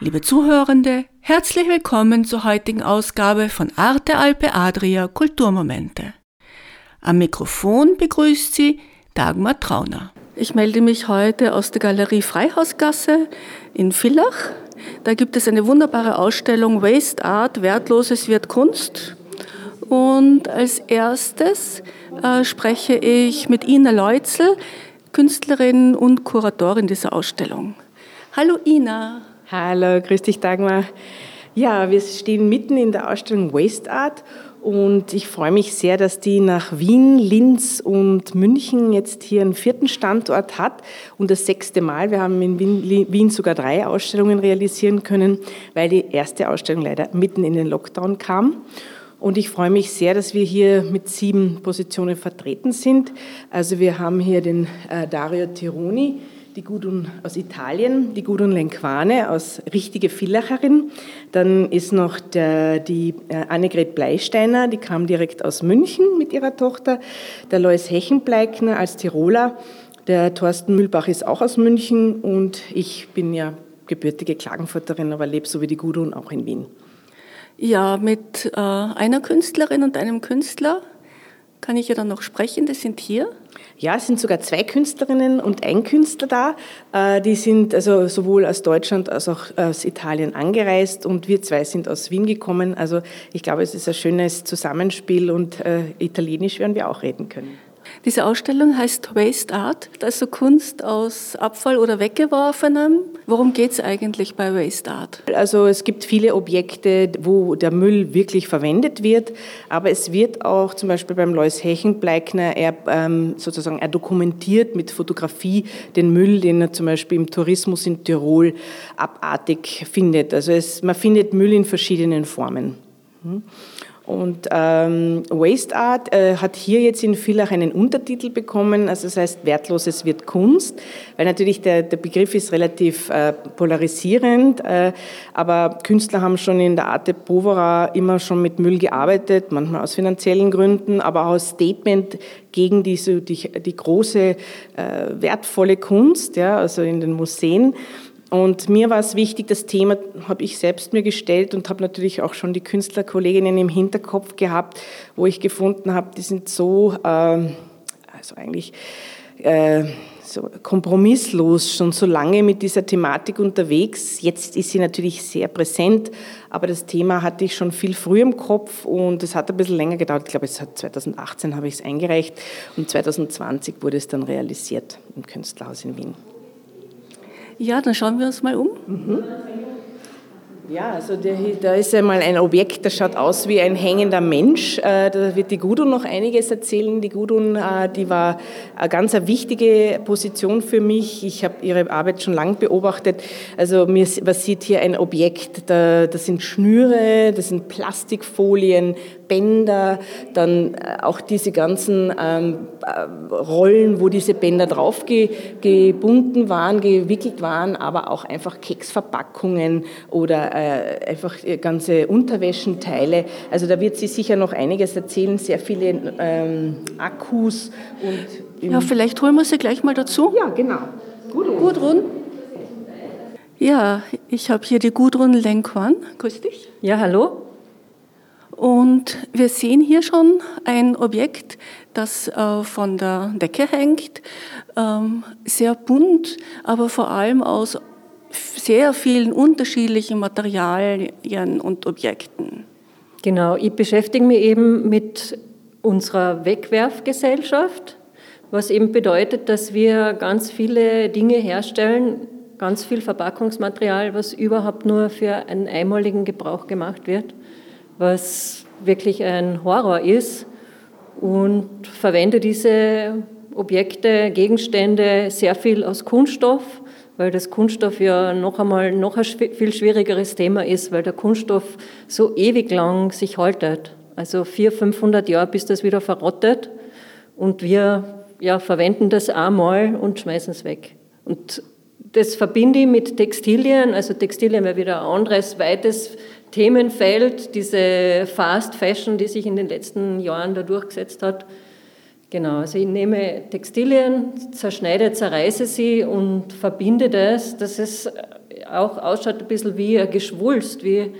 Liebe Zuhörende, herzlich willkommen zur heutigen Ausgabe von Arte Alpe Adria Kulturmomente. Am Mikrofon begrüßt Sie Dagmar Trauner. Ich melde mich heute aus der Galerie Freihausgasse in Villach. Da gibt es eine wunderbare Ausstellung Waste Art, Wertloses wird Kunst. Und als erstes äh, spreche ich mit Ina Leutzel, Künstlerin und Kuratorin dieser Ausstellung. Hallo Ina. Hallo, grüß dich Dagmar. Ja, wir stehen mitten in der Ausstellung Waste Art und ich freue mich sehr, dass die nach Wien, Linz und München jetzt hier einen vierten Standort hat und das sechste Mal. Wir haben in Wien sogar drei Ausstellungen realisieren können, weil die erste Ausstellung leider mitten in den Lockdown kam. Und ich freue mich sehr, dass wir hier mit sieben Positionen vertreten sind. Also wir haben hier den äh, Dario Tironi, die Gudrun aus Italien, die Gudrun Lenquane aus richtige Villacherin. Dann ist noch der, die äh, Annegret Bleisteiner, die kam direkt aus München mit ihrer Tochter. Der Lois Hechenbleikner als Tiroler. Der Thorsten Mühlbach ist auch aus München und ich bin ja gebürtige Klagenfurterin, aber lebe so wie die Gudrun auch in Wien. Ja, mit äh, einer Künstlerin und einem Künstler kann ich ja dann noch sprechen. Das sind hier ja, es sind sogar zwei Künstlerinnen und ein Künstler da. Äh, die sind also sowohl aus Deutschland als auch aus Italien angereist und wir zwei sind aus Wien gekommen. Also ich glaube, es ist ein schönes Zusammenspiel und äh, Italienisch werden wir auch reden können. Diese Ausstellung heißt Waste Art, also Kunst aus Abfall oder Weggeworfenem. Worum geht es eigentlich bei Waste Art? Also es gibt viele Objekte, wo der Müll wirklich verwendet wird, aber es wird auch zum Beispiel beim Lois Hechenbleikner, er ähm, sozusagen er dokumentiert mit Fotografie den Müll, den er zum Beispiel im Tourismus in Tirol abartig findet. Also es, man findet Müll in verschiedenen Formen. Hm? Und ähm, Waste Art äh, hat hier jetzt in Villach einen Untertitel bekommen, also das heißt Wertloses wird Kunst, weil natürlich der, der Begriff ist relativ äh, polarisierend, äh, aber Künstler haben schon in der Arte Povera immer schon mit Müll gearbeitet, manchmal aus finanziellen Gründen, aber auch als Statement gegen diese, die, die große, äh, wertvolle Kunst, ja, also in den Museen. Und mir war es wichtig, das Thema habe ich selbst mir gestellt und habe natürlich auch schon die Künstlerkolleginnen im Hinterkopf gehabt, wo ich gefunden habe, die sind so, äh, also eigentlich äh, so kompromisslos schon so lange mit dieser Thematik unterwegs. Jetzt ist sie natürlich sehr präsent, aber das Thema hatte ich schon viel früher im Kopf und es hat ein bisschen länger gedauert. Ich glaube, es hat 2018 habe ich es eingereicht und 2020 wurde es dann realisiert im Künstlerhaus in Wien. Ja, dann schauen wir uns mal um. Mhm. Ja, also der, da ist einmal ein Objekt, das schaut aus wie ein hängender Mensch. Äh, da wird die Gudrun noch einiges erzählen. Die Gudrun, äh, die war eine ganz wichtige Position für mich. Ich habe ihre Arbeit schon lange beobachtet. Also mir, man sieht hier ein Objekt, da, das sind Schnüre, das sind Plastikfolien, Bänder, dann äh, auch diese ganzen ähm, Rollen, wo diese Bänder drauf gebunden waren, gewickelt waren, aber auch einfach Keksverpackungen oder äh, einfach ganze Unterwäschenteile. Also da wird sie sicher noch einiges erzählen, sehr viele ähm, Akkus und ja, vielleicht holen wir sie gleich mal dazu. Ja, genau. Gudrun. Gudrun. Ja, ich habe hier die Gudrun Lenkwan. Grüß dich. Ja, hallo. Und wir sehen hier schon ein Objekt, das äh, von der Decke hängt, ähm, sehr bunt, aber vor allem aus sehr vielen unterschiedlichen Materialien und Objekten. Genau, ich beschäftige mich eben mit unserer Wegwerfgesellschaft, was eben bedeutet, dass wir ganz viele Dinge herstellen, ganz viel Verpackungsmaterial, was überhaupt nur für einen einmaligen Gebrauch gemacht wird was wirklich ein Horror ist und verwende diese Objekte, Gegenstände sehr viel aus Kunststoff, weil das Kunststoff ja noch einmal noch ein viel schwierigeres Thema ist, weil der Kunststoff so ewig lang sich haltet. Also 400, 500 Jahre, bis das wieder verrottet. Und wir ja, verwenden das einmal und schmeißen es weg. Und das verbinde ich mit Textilien. Also Textilien wäre wieder ein anderes, weites Themenfeld, diese Fast Fashion, die sich in den letzten Jahren da durchgesetzt hat. Genau, also ich nehme Textilien, zerschneide, zerreiße sie und verbinde das, dass es auch ausschaut ein bisschen wie ein Geschwulst, wie,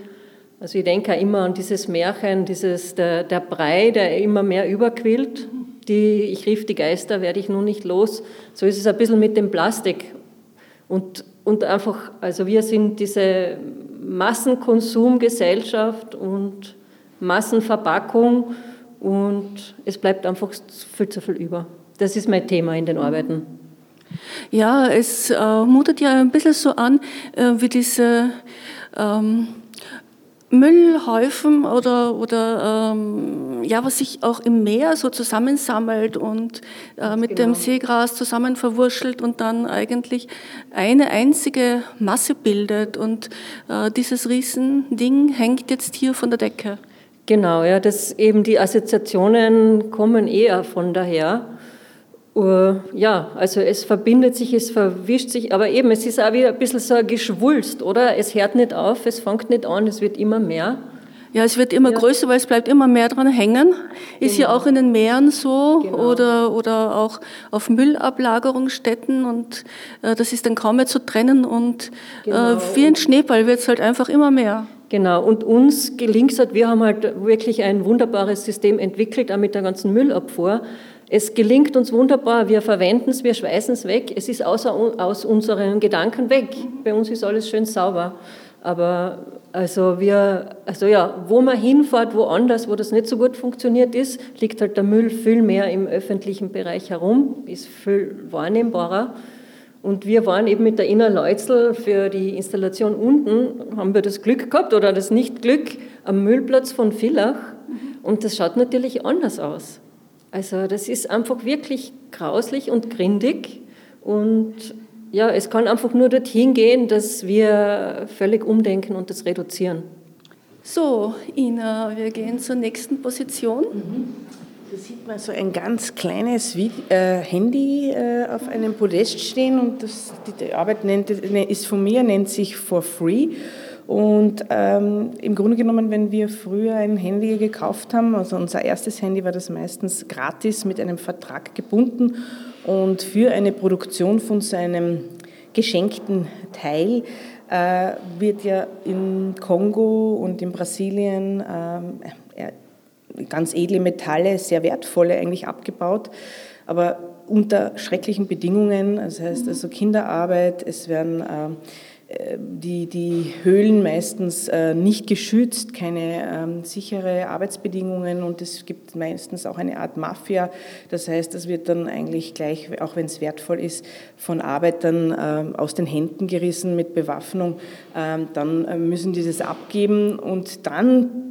also ich denke auch immer an dieses Märchen, dieses, der, der Brei, der immer mehr überquillt, die, ich rief die Geister, werde ich nun nicht los. So ist es ein bisschen mit dem Plastik. Und, und einfach, also wir sind diese Massenkonsumgesellschaft und Massenverpackung und es bleibt einfach viel zu viel über. Das ist mein Thema in den Arbeiten. Ja, es äh, mutet ja ein bisschen so an äh, wie diese ähm, Müllhäufen oder, oder ähm, ja, was sich auch im Meer so zusammensammelt und äh, mit genau. dem Seegras zusammen verwurschtelt und dann eigentlich eine einzige Masse bildet. Und äh, dieses Riesending hängt jetzt hier von der Decke. Genau, ja, das eben die Assoziationen kommen eher von daher. Uh, ja, also es verbindet sich, es verwischt sich, aber eben, es ist auch wieder ein bisschen so ein Geschwulst, oder? Es hört nicht auf, es fängt nicht an, es wird immer mehr. Ja, es wird immer ja. größer, weil es bleibt immer mehr dran hängen. Ist genau. ja auch in den Meeren so genau. oder, oder auch auf Müllablagerungsstätten und äh, das ist dann kaum mehr zu trennen und äh, genau. äh, wie ein Schneeball wird es halt einfach immer mehr. Genau, und uns gelingt es halt, wir haben halt wirklich ein wunderbares System entwickelt, auch mit der ganzen Müllabfuhr. Es gelingt uns wunderbar, wir verwenden es, wir schweißen es weg, es ist außer, aus unseren Gedanken weg. Bei uns ist alles schön sauber. Aber also wir, also ja, wo man hinfährt, woanders, wo das nicht so gut funktioniert ist, liegt halt der Müll viel mehr im öffentlichen Bereich herum, ist viel wahrnehmbarer. Und wir waren eben mit der Ina Leutzel für die Installation unten, haben wir das Glück gehabt oder das Nicht-Glück am Müllplatz von Villach. Und das schaut natürlich anders aus. Also das ist einfach wirklich grauslich und grindig. Und ja, es kann einfach nur dorthin gehen, dass wir völlig umdenken und das reduzieren. So, Ina, wir gehen zur nächsten Position. Mhm. Da sieht man so ein ganz kleines äh, Handy äh, auf einem Podest stehen und das, die Arbeit nennt, ist von mir, nennt sich For Free. Und ähm, im Grunde genommen, wenn wir früher ein Handy gekauft haben, also unser erstes Handy war das meistens gratis mit einem Vertrag gebunden und für eine Produktion von so einem geschenkten Teil äh, wird ja in Kongo und in Brasilien äh, ganz edle Metalle, sehr wertvolle eigentlich abgebaut, aber unter schrecklichen Bedingungen, das heißt also Kinderarbeit, es werden äh, die, die Höhlen meistens äh, nicht geschützt, keine ähm, sichere Arbeitsbedingungen und es gibt meistens auch eine Art Mafia. Das heißt, das wird dann eigentlich gleich, auch wenn es wertvoll ist, von Arbeitern äh, aus den Händen gerissen mit Bewaffnung. Ähm, dann äh, müssen dieses abgeben und dann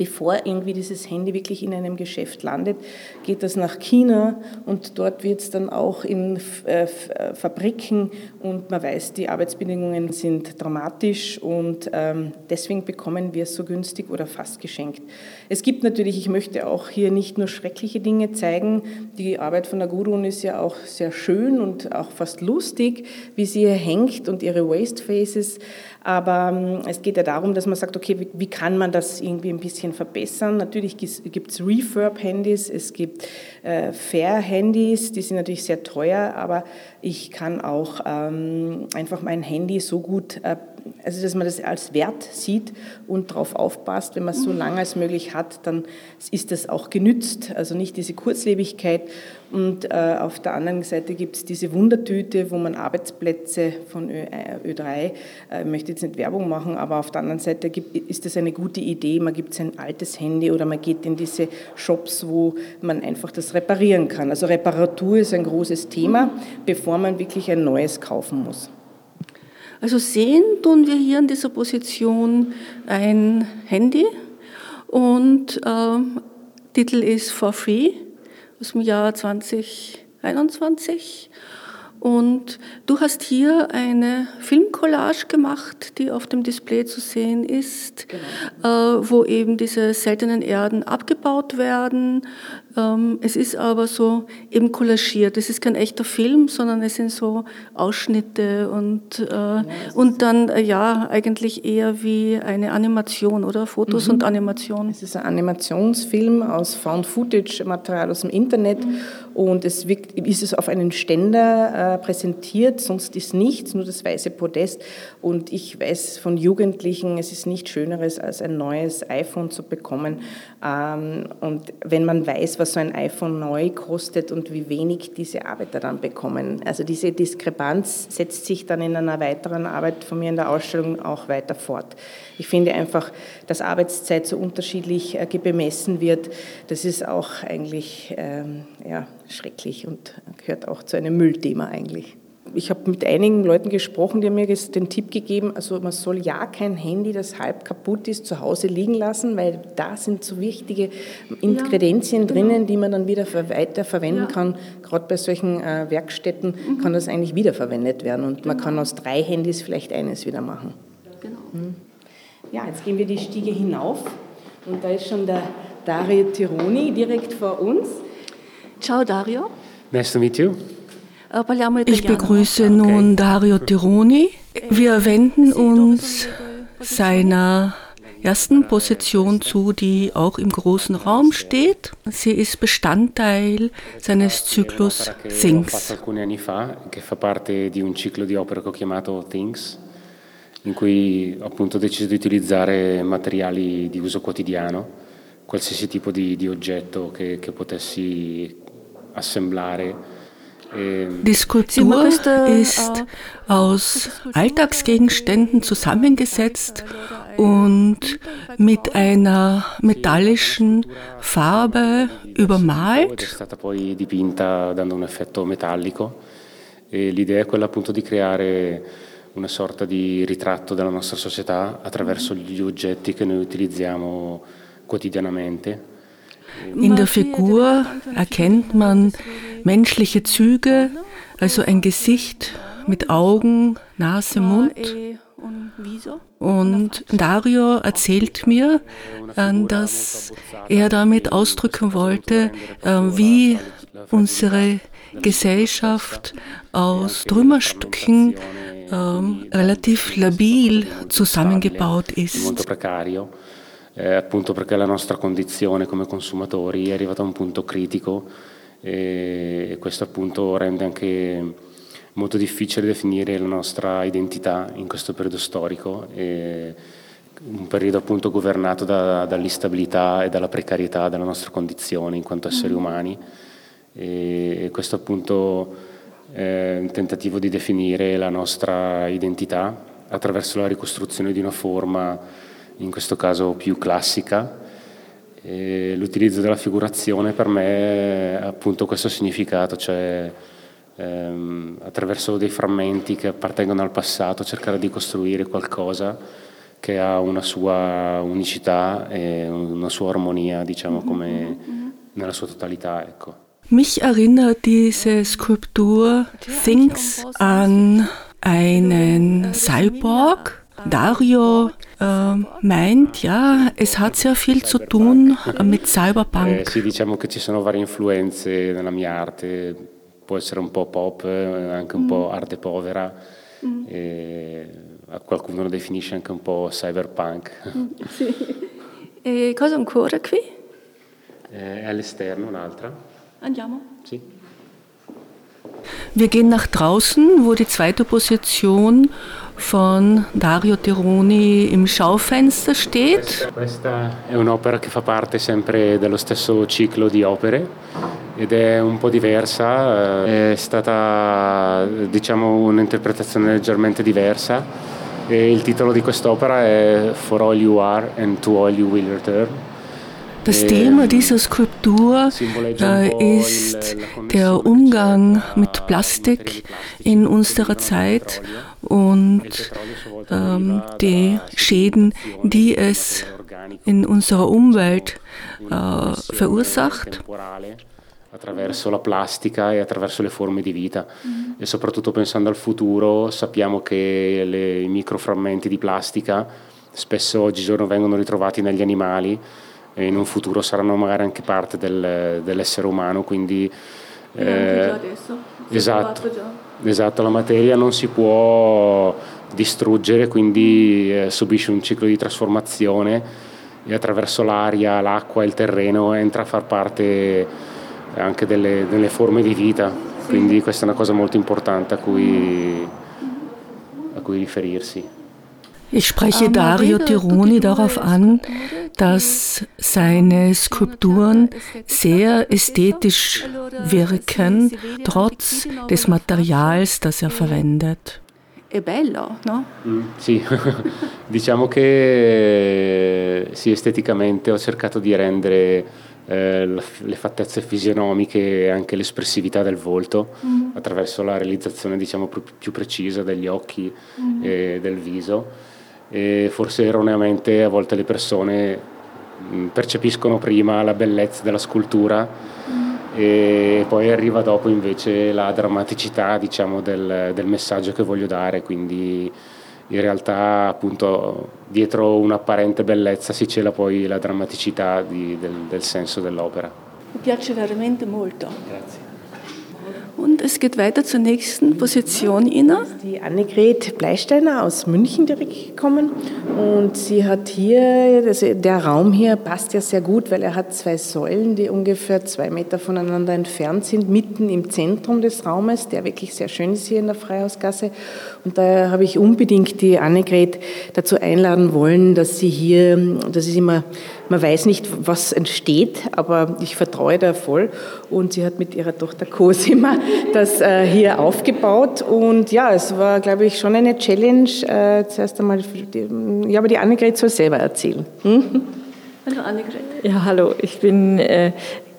bevor irgendwie dieses Handy wirklich in einem Geschäft landet, geht das nach China und dort wird es dann auch in äh, äh, Fabriken und man weiß, die Arbeitsbedingungen sind dramatisch und ähm, deswegen bekommen wir es so günstig oder fast geschenkt. Es gibt natürlich, ich möchte auch hier nicht nur schreckliche Dinge zeigen, die Arbeit von der Gurun ist ja auch sehr schön und auch fast lustig, wie sie hier hängt und ihre Waste Faces, aber ähm, es geht ja darum, dass man sagt, okay, wie, wie kann man das irgendwie ein bisschen verbessern? Natürlich gibt es Refurb-Handys, es gibt äh, Fair-Handys, die sind natürlich sehr teuer, aber ich kann auch ähm, einfach mein Handy so gut, äh, also dass man das als Wert sieht und darauf aufpasst. Wenn man es so lange als möglich hat, dann ist das auch genützt, also nicht diese Kurzlebigkeit. Und äh, auf der anderen Seite gibt es diese Wundertüte, wo man Arbeitsplätze von Ö, äh, Ö3, äh, möchte jetzt nicht Werbung machen, aber auf der anderen Seite gibt, ist das eine gute Idee. Man gibt sein altes Handy oder man geht in diese Shops, wo man einfach das reparieren kann. Also Reparatur ist ein großes Thema, bevor man wirklich ein neues kaufen muss. Also sehen tun wir hier in dieser Position ein Handy und äh, Titel ist For Free aus dem Jahr 2021 Und du hast hier eine Filmcollage gemacht, die auf dem Display zu sehen ist, genau. äh, wo eben diese seltenen Erden abgebaut werden. Ähm, es ist aber so eben collagiert. Es ist kein echter Film, sondern es sind so Ausschnitte und, äh, ja, und dann äh, ja eigentlich eher wie eine Animation oder Fotos mhm. und Animation. Es ist ein Animationsfilm aus Found-Footage-Material aus dem Internet mhm. und es wirkt, ist es auf einen Ständer äh, präsentiert, sonst ist nichts, nur das weiße Podest. Und ich weiß von Jugendlichen, es ist nichts Schöneres, als ein neues iPhone zu bekommen. Ähm, und wenn man weiß, was so ein iPhone neu kostet und wie wenig diese Arbeiter dann bekommen. Also diese Diskrepanz setzt sich dann in einer weiteren Arbeit von mir in der Ausstellung auch weiter fort. Ich finde einfach, dass Arbeitszeit so unterschiedlich äh, bemessen wird, das ist auch eigentlich ähm, ja, schrecklich und gehört auch zu einem Müllthema eigentlich ich habe mit einigen Leuten gesprochen, die haben mir den Tipp gegeben, also man soll ja kein Handy, das halb kaputt ist, zu Hause liegen lassen, weil da sind so wichtige Ingredienzien ja, genau. drinnen, die man dann wieder weiterverwenden ja. kann. Gerade bei solchen äh, Werkstätten mhm. kann das eigentlich wiederverwendet werden und genau. man kann aus drei Handys vielleicht eines wieder machen. Genau. Mhm. Ja, jetzt gehen wir die Stiege hinauf und da ist schon der Dario Tironi direkt vor uns. Ciao Dario. Nice to meet you. Ich begrüße nun Dario Tironi. Wir wenden uns seiner ersten Position zu, die auch im großen Raum steht. Sie ist Bestandteil seines Zyklus Things. che fa parte di un ciclo di opere che ho chiamato Things, in cui ho appunto deciso di utilizzare materiali di uso quotidiano, qualsiasi tipo di, di oggetto che, che potessi assemblare die Skulptur ist aus Alltagsgegenständen zusammengesetzt und mit einer metallischen Farbe übermalt. E l'idea è quella appunto di creare una sorta di ritratto della nostra società attraverso gli oggetti che noi utilizziamo quotidianamente. In der Figur erkennt man menschliche Züge, also ein Gesicht mit Augen, Nase, Mund. Und Dario erzählt mir, äh, dass er damit ausdrücken wollte, äh, wie unsere Gesellschaft aus Trümmerstücken ähm, relativ labil zusammengebaut ist. Eh, appunto perché la nostra condizione come consumatori è arrivata a un punto critico e questo appunto rende anche molto difficile definire la nostra identità in questo periodo storico, un periodo appunto governato da, dall'instabilità e dalla precarietà della nostra condizione in quanto esseri mm. umani e questo appunto è un tentativo di definire la nostra identità attraverso la ricostruzione di una forma, in questo caso più classica, e l'utilizzo della figurazione per me ha appunto questo significato, cioè ehm, attraverso dei frammenti che appartengono al passato cercare di costruire qualcosa che ha una sua unicità e una sua armonia, diciamo, come nella sua totalità. Ecco. Mich erinnert diese Skulptur Things an einen Cyborg, Dario äh, meint, ja, es hat sehr viel zu tun mit Cyberpunk. Eh, sì, diciamo che ci sono varie influenze nella mia arte, può essere un po' pop, eh, anche un mm. po' arte povera, mm. e qualcuno lo definisce anche un po' cyberpunk. Mm, sì. E cosa ancora qui? Eh, è all'esterno un'altra. Andiamo? Sì. Wir gehen nach draußen, wo die zweite Position von Dario Tironi im Schaufenster steht. Questa è un'opera che fa parte sempre dello stesso ciclo di opere ed è un po' diversa, eh, è stata diciamo un'interpretazione leggermente diversa e il titolo di quest'opera è For All You Are and To All You Will Return. Das Thema dieser Skulptur äh, ist der Umgang mit Plastik in unserer Zeit und ähm, die Schäden, die es in unserer Umwelt äh, verursacht. attraverso la plastica e attraverso le forme di vita mm. e soprattutto pensando al futuro sappiamo che le, i microframmenti di plastica spesso oggigiorno vengono ritrovati negli animali e in un futuro saranno magari anche parte del, dell'essere umano quindi eh, esatto, esatto, la materia non si può distruggere quindi eh, subisce un ciclo di trasformazione e attraverso l'aria, l'acqua e il terreno entra a far parte anche delle, delle forme di vita. Quindi questa è una cosa molto importante a cui, a cui riferirsi. Ich spreche Dario Tironi darauf an, dass seine Skulpturen sehr ästhetisch wirken, trotz des Materials, das er verwendet. è bello, no? Mm, sì, diciamo che sì, esteticamente ho cercato di rendere eh, le fattezze fisionomiche e anche l'espressività del volto mm. attraverso la realizzazione diciamo più precisa degli occhi mm. e del viso e forse erroneamente a volte le persone mm, percepiscono prima la bellezza della scultura mm e poi arriva dopo invece la drammaticità diciamo, del, del, messaggio che voglio dare, quindi in realtà appunto dietro un'apparente bellezza si cela poi la drammaticità di, del, del senso dell'opera. Mi piace veramente molto. Grazie. Und es geht weiter zur nächsten Position, Ina. Die Annegret Bleisteiner aus München direkt gekommen und sie hat hier, also der Raum hier passt ja sehr gut, weil er hat zwei Säulen, die ungefähr zwei Meter voneinander entfernt sind, mitten im Zentrum des Raumes, der wirklich sehr schön ist hier in der Freihausgasse. Und da habe ich unbedingt die Annegret dazu einladen wollen, dass sie hier, das ist immer, man weiß nicht, was entsteht, aber ich vertraue da voll. Und sie hat mit ihrer Tochter Cosima das äh, hier aufgebaut. Und ja, es war, glaube ich, schon eine Challenge. Äh, zuerst einmal, die, ja, aber die Annegret soll selber erzählen. Hm? Hallo Annegret. Ja, hallo. Ich bin äh,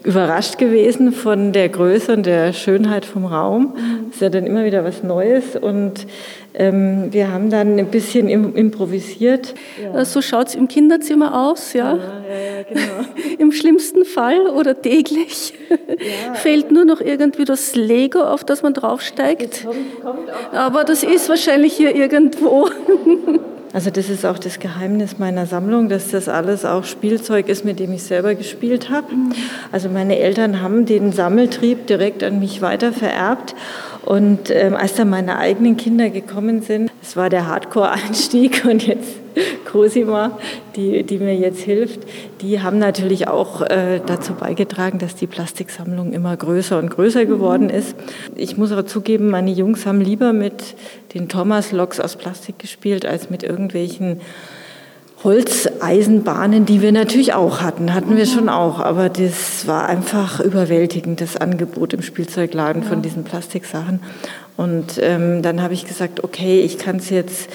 überrascht gewesen von der Größe und der Schönheit vom Raum. Es ist ja dann immer wieder was Neues und ähm, wir haben dann ein bisschen improvisiert. Ja. So schaut es im Kinderzimmer aus, ja? ja, ja genau. Im schlimmsten Fall oder täglich fehlt nur noch irgendwie das Lego, auf das man draufsteigt. Kommt, kommt Aber das ist wahrscheinlich hier irgendwo. Also das ist auch das Geheimnis meiner Sammlung, dass das alles auch Spielzeug ist, mit dem ich selber gespielt habe. Also meine Eltern haben den Sammeltrieb direkt an mich weiter vererbt. Und ähm, als dann meine eigenen Kinder gekommen sind, es war der Hardcore-Einstieg und jetzt Cosima, die, die mir jetzt hilft, die haben natürlich auch äh, dazu beigetragen, dass die Plastiksammlung immer größer und größer geworden ist. Ich muss aber zugeben, meine Jungs haben lieber mit den Thomas-Loks aus Plastik gespielt, als mit irgendwelchen Holzeisenbahnen, die wir natürlich auch hatten, hatten wir schon auch, aber das war einfach überwältigend, das Angebot im Spielzeugladen von diesen Plastiksachen. Und ähm, dann habe ich gesagt, okay, ich kann es jetzt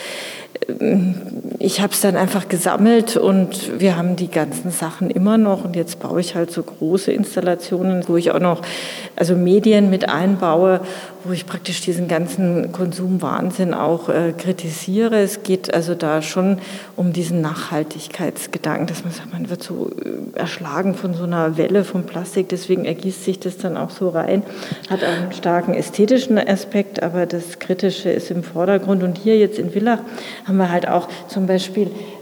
ich habe es dann einfach gesammelt und wir haben die ganzen Sachen immer noch. Und jetzt baue ich halt so große Installationen, wo ich auch noch also Medien mit einbaue, wo ich praktisch diesen ganzen Konsumwahnsinn auch äh, kritisiere. Es geht also da schon um diesen Nachhaltigkeitsgedanken, dass man sagt, man wird so äh, erschlagen von so einer Welle von Plastik, deswegen ergießt sich das dann auch so rein, hat einen starken ästhetischen Aspekt, aber das Kritische ist im Vordergrund. Und hier jetzt in Villach haben wir halt auch zum Beispiel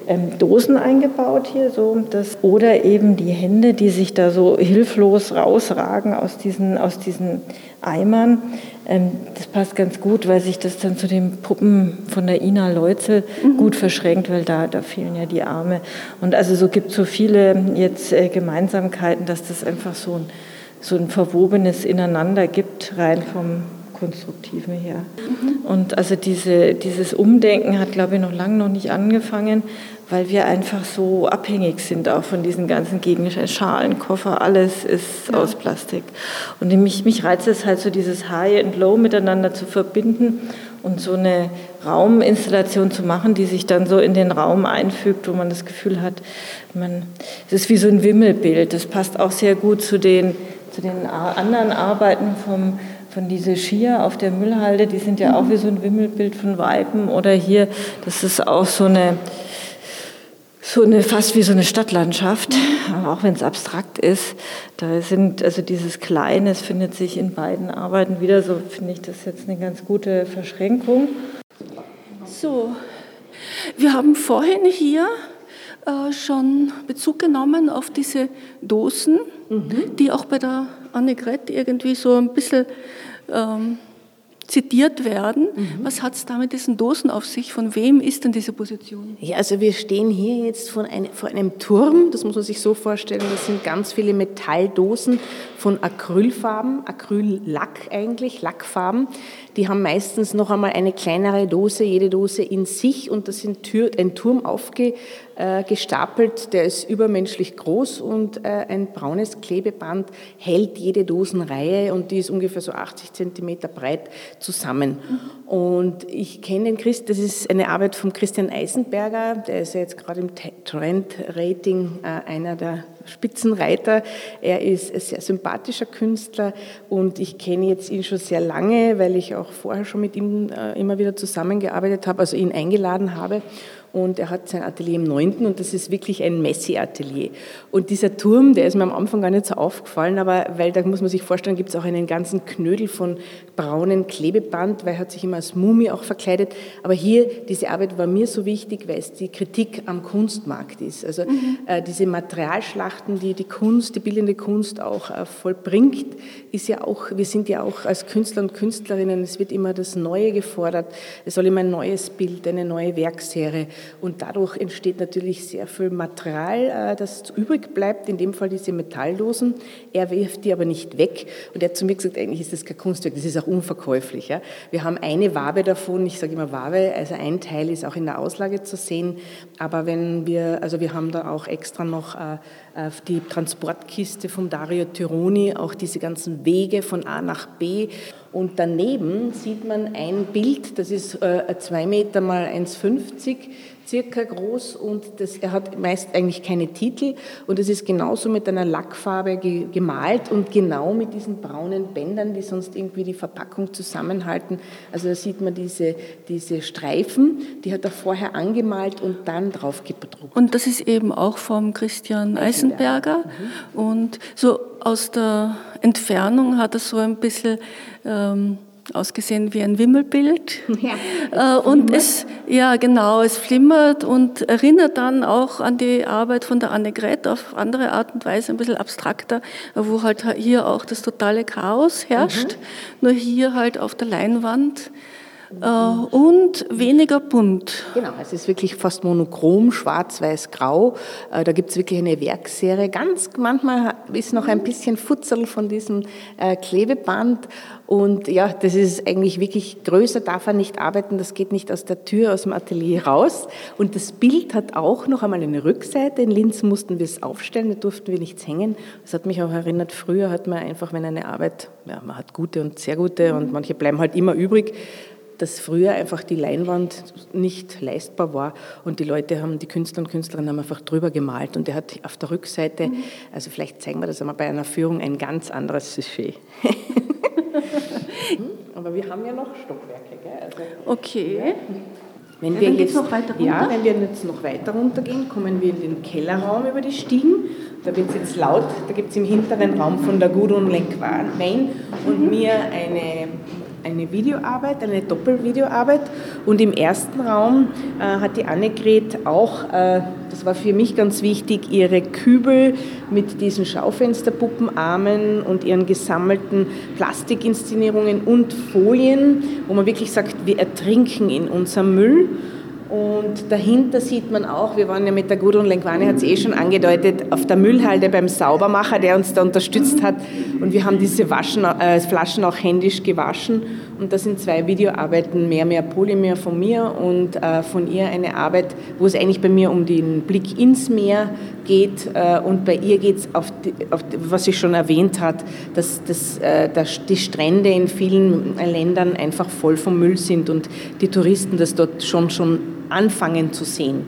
ähm, Dosen eingebaut hier so das oder eben die Hände, die sich da so hilflos rausragen aus diesen aus diesen Eimern. Ähm, das passt ganz gut, weil sich das dann zu den Puppen von der Ina Leutzel mhm. gut verschränkt, weil da, da fehlen ja die Arme. Und also so gibt es so viele jetzt äh, Gemeinsamkeiten, dass das einfach so ein, so ein verwobenes Ineinander gibt, rein vom Konstruktiven her. Und also diese, dieses Umdenken hat, glaube ich, noch lange noch nicht angefangen, weil wir einfach so abhängig sind auch von diesen ganzen Gegenständen, Schalen, Koffer, alles ist ja. aus Plastik. Und mich, mich reizt es halt so, dieses High und Low miteinander zu verbinden und so eine Rauminstallation zu machen, die sich dann so in den Raum einfügt, wo man das Gefühl hat, man, es ist wie so ein Wimmelbild. Das passt auch sehr gut zu den, zu den anderen Arbeiten vom von diese Skier auf der Müllhalde, die sind ja auch wie so ein Wimmelbild von Weiben oder hier, das ist auch so eine so eine fast wie so eine Stadtlandschaft, auch wenn es abstrakt ist. Da sind also dieses Kleine, es findet sich in beiden Arbeiten wieder. So finde ich das jetzt eine ganz gute Verschränkung. So, wir haben vorhin hier äh, schon Bezug genommen auf diese Dosen, mhm. die auch bei der Annegret irgendwie so ein bisschen ähm, zitiert werden. Mhm. Was hat es da mit diesen Dosen auf sich? Von wem ist denn diese Position? Ja, also wir stehen hier jetzt ein, vor einem Turm, das muss man sich so vorstellen, das sind ganz viele Metalldosen von Acrylfarben, Acryllack eigentlich, Lackfarben. Die haben meistens noch einmal eine kleinere Dose, jede Dose in sich und das sind ein Turm aufgestapelt, der ist übermenschlich groß und äh, ein braunes Klebeband hält jede Dosenreihe und die ist ungefähr so 80 Zentimeter breit zusammen. Und ich kenne den Christ, das ist eine Arbeit von Christian Eisenberger, der ist ja jetzt gerade im Trend-Rating äh, einer der Spitzenreiter. Er ist ein sehr sympathischer Künstler und ich kenne jetzt ihn schon sehr lange, weil ich auch vorher schon mit ihm äh, immer wieder zusammengearbeitet habe, also ihn eingeladen habe und er hat sein Atelier im 9. und das ist wirklich ein Messi-Atelier. Und dieser Turm, der ist mir am Anfang gar nicht so aufgefallen, aber weil da muss man sich vorstellen, gibt es auch einen ganzen Knödel von braunen Klebeband, weil er hat sich immer als Mumie auch verkleidet. Aber hier, diese Arbeit war mir so wichtig, weil es die Kritik am Kunstmarkt ist. Also mhm. äh, diese Materialschlachten, die die Kunst, die bildende Kunst auch äh, vollbringt, ist ja auch, wir sind ja auch als Künstler und Künstlerinnen, es wird immer das Neue gefordert, es soll immer ein neues Bild, eine neue Werkserie und dadurch entsteht natürlich sehr viel Material, äh, das übrig bleibt, in dem Fall diese Metalldosen. Er wirft die aber nicht weg und er hat zu mir gesagt, eigentlich ist das kein Kunstwerk, das ist auch unverkäuflich. Wir haben eine Wabe davon, ich sage immer Wabe, also ein Teil ist auch in der Auslage zu sehen, aber wenn wir, also wir haben da auch extra noch äh, die Transportkiste von Dario Tironi, auch diese ganzen Wege von A nach B. Und daneben sieht man ein Bild, das ist äh, zwei Meter mal 1,50 circa groß und das, er hat meist eigentlich keine Titel und es ist genauso mit einer Lackfarbe ge, gemalt und genau mit diesen braunen Bändern, die sonst irgendwie die Verpackung zusammenhalten. Also da sieht man diese, diese Streifen, die hat er vorher angemalt und dann drauf gedruckt. Und das ist eben auch vom Christian Eisenberger mhm. und so aus der Entfernung hat er so ein bisschen ähm, ausgesehen wie ein Wimmelbild. Ja, äh, und es, ja, genau, es flimmert und erinnert dann auch an die Arbeit von der Annegret auf andere Art und Weise, ein bisschen abstrakter, wo halt hier auch das totale Chaos herrscht, mhm. nur hier halt auf der Leinwand und weniger bunt. Genau, es ist wirklich fast monochrom, schwarz, weiß, grau. Äh, da gibt es wirklich eine Werkserie. Ganz manchmal ist noch ein bisschen Futzel von diesem äh, Klebeband. Und ja, das ist eigentlich wirklich größer, darf er nicht arbeiten, das geht nicht aus der Tür, aus dem Atelier raus. Und das Bild hat auch noch einmal eine Rückseite. In Linz mussten wir es aufstellen, da durften wir nichts hängen. Das hat mich auch erinnert, früher hat man einfach, wenn eine Arbeit, ja, man hat gute und sehr gute und manche bleiben halt immer übrig, dass früher einfach die Leinwand nicht leistbar war und die Leute haben, die Künstler und Künstlerinnen haben einfach drüber gemalt und er hat auf der Rückseite, mhm. also vielleicht zeigen wir das einmal bei einer Führung, ein ganz anderes Sujet. Aber wir haben ja noch Stockwerke, gell? Also, okay. Ja. Wenn wir, jetzt, noch weiter runter? ja, wenn wir jetzt noch weiter runtergehen, kommen wir in den Kellerraum über die Stiegen. Da wird es jetzt laut. Da gibt es im hinteren Raum von der Gudrun Lenkwein und mhm. mir eine eine Videoarbeit, eine Doppelvideoarbeit. Und im ersten Raum äh, hat die Annegret auch, äh, das war für mich ganz wichtig, ihre Kübel mit diesen Schaufensterpuppenarmen und ihren gesammelten Plastikinszenierungen und Folien, wo man wirklich sagt, wir ertrinken in unserem Müll. Und dahinter sieht man auch, wir waren ja mit der Gudrun Lenkwane, hat es eh schon angedeutet, auf der Müllhalde beim Saubermacher, der uns da unterstützt hat. Und wir haben diese Waschen, äh, Flaschen auch händisch gewaschen. Und da sind zwei Videoarbeiten, mehr, mehr Polymer von mir und äh, von ihr eine Arbeit, wo es eigentlich bei mir um den Blick ins Meer geht. Äh, und bei ihr geht es auf, auf was sie schon erwähnt hat, dass, dass, äh, dass die Strände in vielen Ländern einfach voll vom Müll sind und die Touristen das dort schon, schon anfangen zu sehen.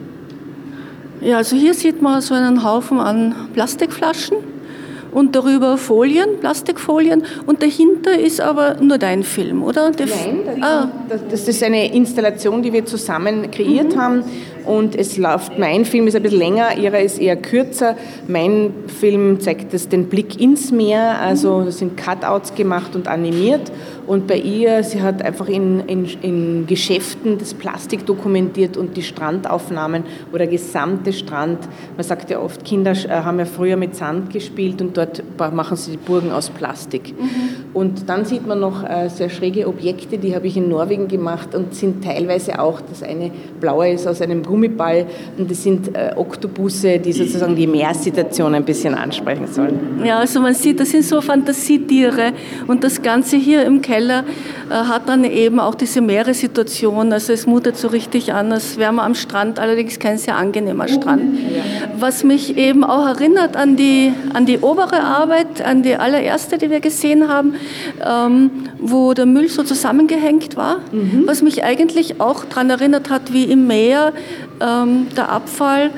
Ja, also hier sieht man so einen Haufen an Plastikflaschen und darüber Folien, Plastikfolien und dahinter ist aber nur dein Film, oder? Der Nein, ah. das ist eine Installation, die wir zusammen kreiert mhm. haben und es läuft, mein Film ist ein bisschen länger, ihrer ist eher kürzer. Mein Film zeigt das den Blick ins Meer, also es sind Cutouts gemacht und animiert und bei ihr, sie hat einfach in, in, in Geschäften das Plastik dokumentiert und die Strandaufnahmen, wo der gesamte Strand, man sagt ja oft, Kinder äh, haben ja früher mit Sand gespielt und dort machen sie die Burgen aus Plastik. Mhm. Und dann sieht man noch äh, sehr schräge Objekte, die habe ich in Norwegen gemacht und sind teilweise auch, das eine blaue ist aus einem Gummiball und das sind äh, Oktopusse, die sozusagen die Meersituation ein bisschen ansprechen sollen. Ja, also man sieht, das sind so Fantasietiere und das Ganze hier im Keller Keller äh, hat dann eben auch diese Meeressituation. Also es mutet so richtig an, als wären wir am Strand, allerdings kein sehr angenehmer Strand. Was mich eben auch erinnert an die, an die obere Arbeit, an die allererste, die wir gesehen haben, ähm, wo der Müll so zusammengehängt war, mhm. was mich eigentlich auch daran erinnert hat, wie im Meer ähm, der Abfall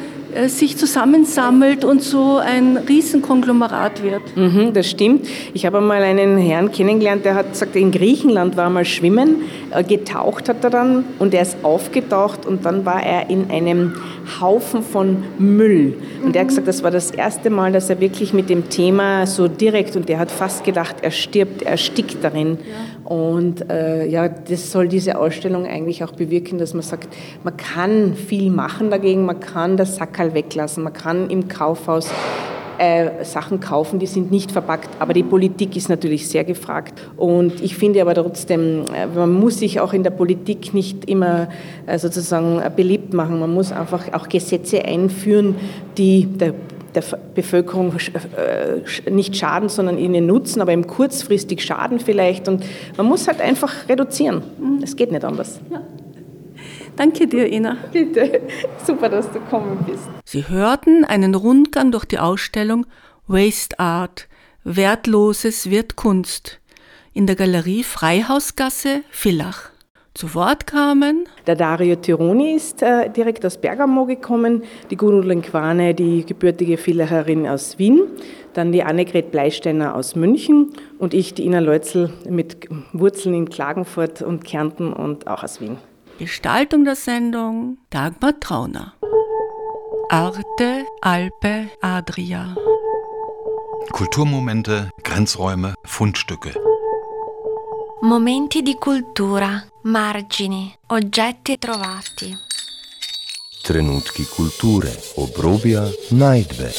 sich zusammensammelt und so ein Riesenkonglomerat wird. Mhm, das stimmt. Ich habe einmal einen Herrn kennengelernt, der hat gesagt, in Griechenland war mal schwimmen, äh, getaucht hat er dann und er ist aufgetaucht und dann war er in einem Haufen von Müll. Und er hat gesagt, das war das erste Mal, dass er wirklich mit dem Thema so direkt und er hat fast gedacht, er stirbt, er stickt darin. Ja. Und äh, ja, das soll diese Ausstellung eigentlich auch bewirken, dass man sagt, man kann viel machen dagegen, man kann das Sackerl weglassen, man kann im Kaufhaus äh, Sachen kaufen, die sind nicht verpackt. Aber die Politik ist natürlich sehr gefragt. Und ich finde aber trotzdem, äh, man muss sich auch in der Politik nicht immer äh, sozusagen beliebt machen. Man muss einfach auch Gesetze einführen, die der der Bevölkerung äh, nicht schaden, sondern ihnen nutzen, aber eben kurzfristig schaden vielleicht. Und man muss halt einfach reduzieren. Es geht nicht anders. Ja. Danke dir, Ina. Bitte. Super, dass du gekommen bist. Sie hörten einen Rundgang durch die Ausstellung Waste Art. Wertloses wird Kunst in der Galerie Freihausgasse Villach. Zu Wort kamen der Dario Tironi ist äh, direkt aus Bergamo gekommen, die Gudrun Quane, die gebürtige Villacherin aus Wien, dann die Annegret Bleisteiner aus München und ich, die Ina Leutzel mit Wurzeln in Klagenfurt und Kärnten und auch aus Wien. Gestaltung der Sendung Dagmar Trauner. Arte, Alpe, Adria. Kulturmomente, Grenzräume, Fundstücke. Momenti di cultura, margini, oggetti trovati. Trenutki kulture, obrobja, najdbe.